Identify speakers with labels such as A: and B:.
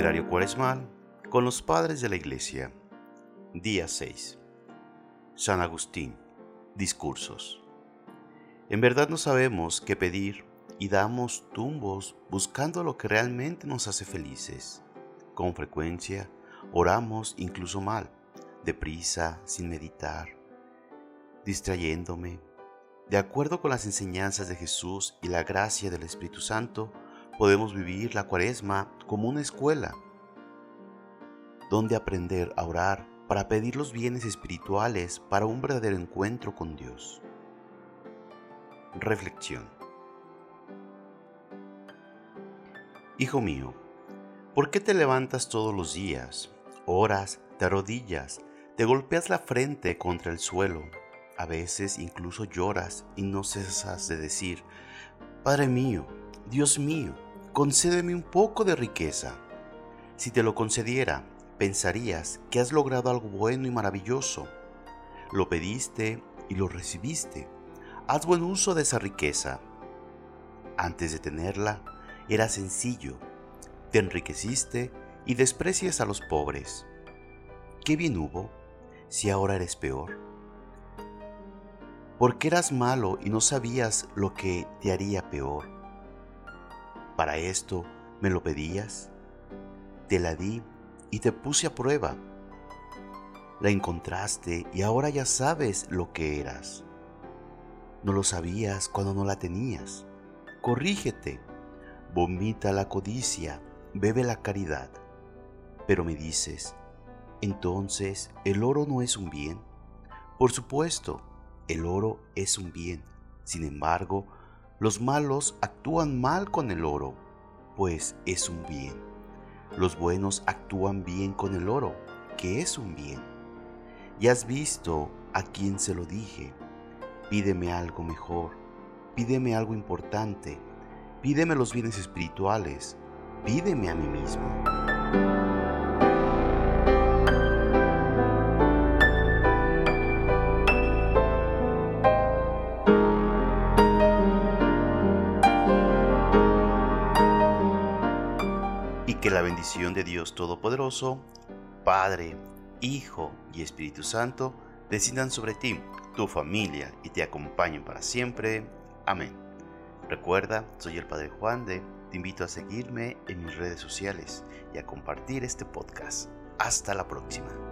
A: Itinerario Cuaresmal con los Padres de la Iglesia. Día 6. San Agustín. Discursos. En verdad no sabemos qué pedir y damos tumbos buscando lo que realmente nos hace felices. Con frecuencia oramos incluso mal, deprisa, sin meditar, distrayéndome. De acuerdo con las enseñanzas de Jesús y la gracia del Espíritu Santo, podemos vivir la cuaresma como una escuela, donde aprender a orar para pedir los bienes espirituales para un verdadero encuentro con Dios. Reflexión. Hijo mío, ¿por qué te levantas todos los días, oras, te arrodillas, te golpeas la frente contra el suelo, a veces incluso lloras y no cesas de decir, Padre mío, Dios mío, concédeme un poco de riqueza. Si te lo concediera, pensarías que has logrado algo bueno y maravilloso. Lo pediste y lo recibiste. Haz buen uso de esa riqueza. Antes de tenerla, era sencillo. Te enriqueciste y desprecias a los pobres. ¿Qué bien hubo si ahora eres peor? Porque eras malo y no sabías lo que te haría peor para esto me lo pedías, te la di y te puse a prueba. La encontraste y ahora ya sabes lo que eras. No lo sabías cuando no la tenías. Corrígete, vomita la codicia, bebe la caridad. Pero me dices, entonces, ¿el oro no es un bien? Por supuesto, el oro es un bien. Sin embargo, los malos actúan mal con el oro, pues es un bien. Los buenos actúan bien con el oro, que es un bien. Y has visto a quien se lo dije. Pídeme algo mejor, pídeme algo importante, pídeme los bienes espirituales, pídeme a mí mismo. Que la bendición de Dios Todopoderoso, Padre, Hijo y Espíritu Santo, desciendan sobre ti, tu familia y te acompañen para siempre. Amén. Recuerda, soy el Padre Juan de, te invito a seguirme en mis redes sociales y a compartir este podcast. Hasta la próxima.